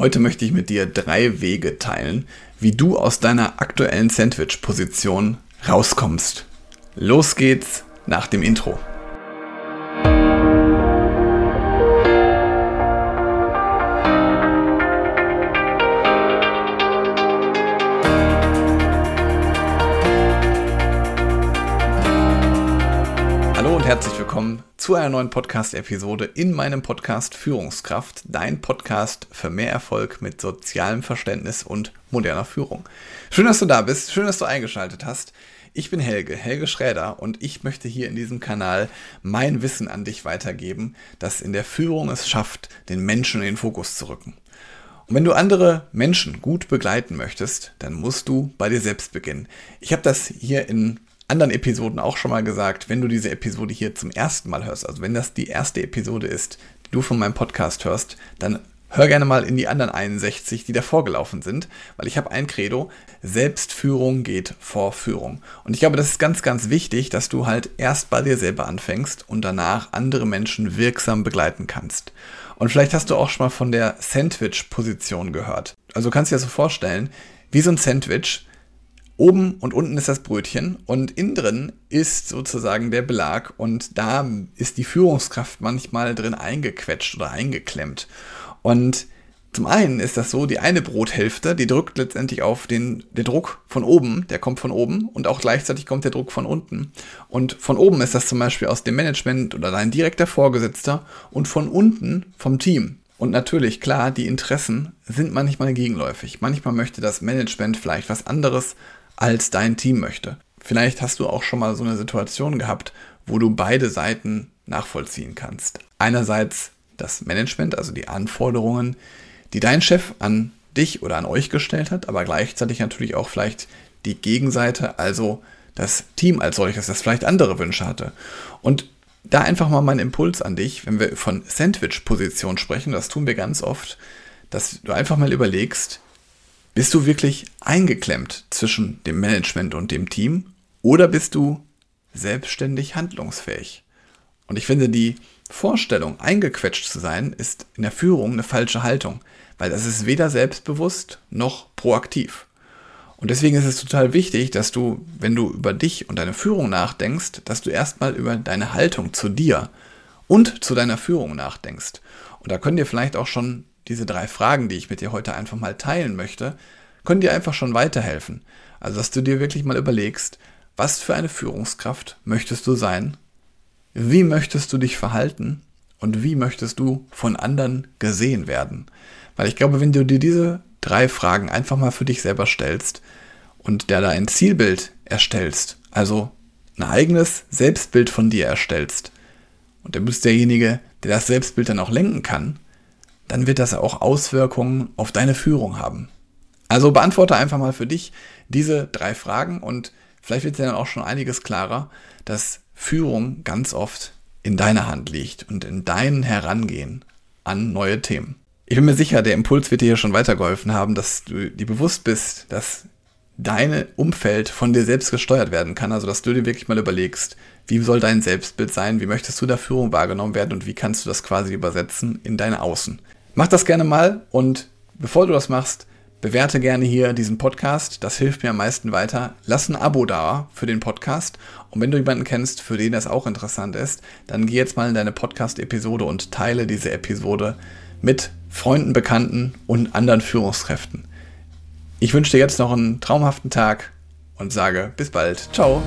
Heute möchte ich mit dir drei Wege teilen, wie du aus deiner aktuellen Sandwich-Position rauskommst. Los geht's nach dem Intro. Herzlich willkommen zu einer neuen Podcast-Episode in meinem Podcast Führungskraft, dein Podcast für mehr Erfolg mit sozialem Verständnis und moderner Führung. Schön, dass du da bist, schön, dass du eingeschaltet hast. Ich bin Helge, Helge Schräder und ich möchte hier in diesem Kanal mein Wissen an dich weitergeben, das in der Führung es schafft, den Menschen in den Fokus zu rücken. Und wenn du andere Menschen gut begleiten möchtest, dann musst du bei dir selbst beginnen. Ich habe das hier in anderen Episoden auch schon mal gesagt, wenn du diese Episode hier zum ersten Mal hörst, also wenn das die erste Episode ist, die du von meinem Podcast hörst, dann hör gerne mal in die anderen 61, die davor gelaufen sind, weil ich habe ein Credo, Selbstführung geht vor Führung. Und ich glaube, das ist ganz, ganz wichtig, dass du halt erst bei dir selber anfängst und danach andere Menschen wirksam begleiten kannst. Und vielleicht hast du auch schon mal von der Sandwich-Position gehört. Also kannst du dir das so vorstellen, wie so ein Sandwich, Oben und unten ist das Brötchen und innen drin ist sozusagen der Belag und da ist die Führungskraft manchmal drin eingequetscht oder eingeklemmt. Und zum einen ist das so, die eine Brothälfte, die drückt letztendlich auf den, den Druck von oben, der kommt von oben und auch gleichzeitig kommt der Druck von unten. Und von oben ist das zum Beispiel aus dem Management oder dein direkter Vorgesetzter und von unten vom Team. Und natürlich, klar, die Interessen sind manchmal gegenläufig. Manchmal möchte das Management vielleicht was anderes als dein Team möchte. Vielleicht hast du auch schon mal so eine Situation gehabt, wo du beide Seiten nachvollziehen kannst. Einerseits das Management, also die Anforderungen, die dein Chef an dich oder an euch gestellt hat, aber gleichzeitig natürlich auch vielleicht die Gegenseite, also das Team als solches, das vielleicht andere Wünsche hatte. Und da einfach mal mein Impuls an dich, wenn wir von Sandwich-Position sprechen, das tun wir ganz oft, dass du einfach mal überlegst, bist du wirklich eingeklemmt zwischen dem Management und dem Team oder bist du selbstständig handlungsfähig? Und ich finde, die Vorstellung, eingequetscht zu sein, ist in der Führung eine falsche Haltung, weil das ist weder selbstbewusst noch proaktiv. Und deswegen ist es total wichtig, dass du, wenn du über dich und deine Führung nachdenkst, dass du erstmal über deine Haltung zu dir und zu deiner Führung nachdenkst. Und da können dir vielleicht auch schon diese drei Fragen, die ich mit dir heute einfach mal teilen möchte, können dir einfach schon weiterhelfen. Also, dass du dir wirklich mal überlegst, was für eine Führungskraft möchtest du sein? Wie möchtest du dich verhalten? Und wie möchtest du von anderen gesehen werden? Weil ich glaube, wenn du dir diese drei Fragen einfach mal für dich selber stellst und der da ein Zielbild erstellst, also ein eigenes Selbstbild von dir erstellst, und du bist derjenige, der das Selbstbild dann auch lenken kann, dann wird das auch Auswirkungen auf deine Führung haben. Also beantworte einfach mal für dich diese drei Fragen und vielleicht wird dir dann auch schon einiges klarer, dass Führung ganz oft in deiner Hand liegt und in deinem Herangehen an neue Themen. Ich bin mir sicher, der Impuls wird dir hier schon weitergeholfen haben, dass du dir bewusst bist, dass dein Umfeld von dir selbst gesteuert werden kann. Also, dass du dir wirklich mal überlegst, wie soll dein Selbstbild sein, wie möchtest du da Führung wahrgenommen werden und wie kannst du das quasi übersetzen in deine Außen. Mach das gerne mal und bevor du das machst, bewerte gerne hier diesen Podcast. Das hilft mir am meisten weiter. Lass ein Abo da für den Podcast. Und wenn du jemanden kennst, für den das auch interessant ist, dann geh jetzt mal in deine Podcast-Episode und teile diese Episode mit Freunden, Bekannten und anderen Führungskräften. Ich wünsche dir jetzt noch einen traumhaften Tag und sage bis bald. Ciao.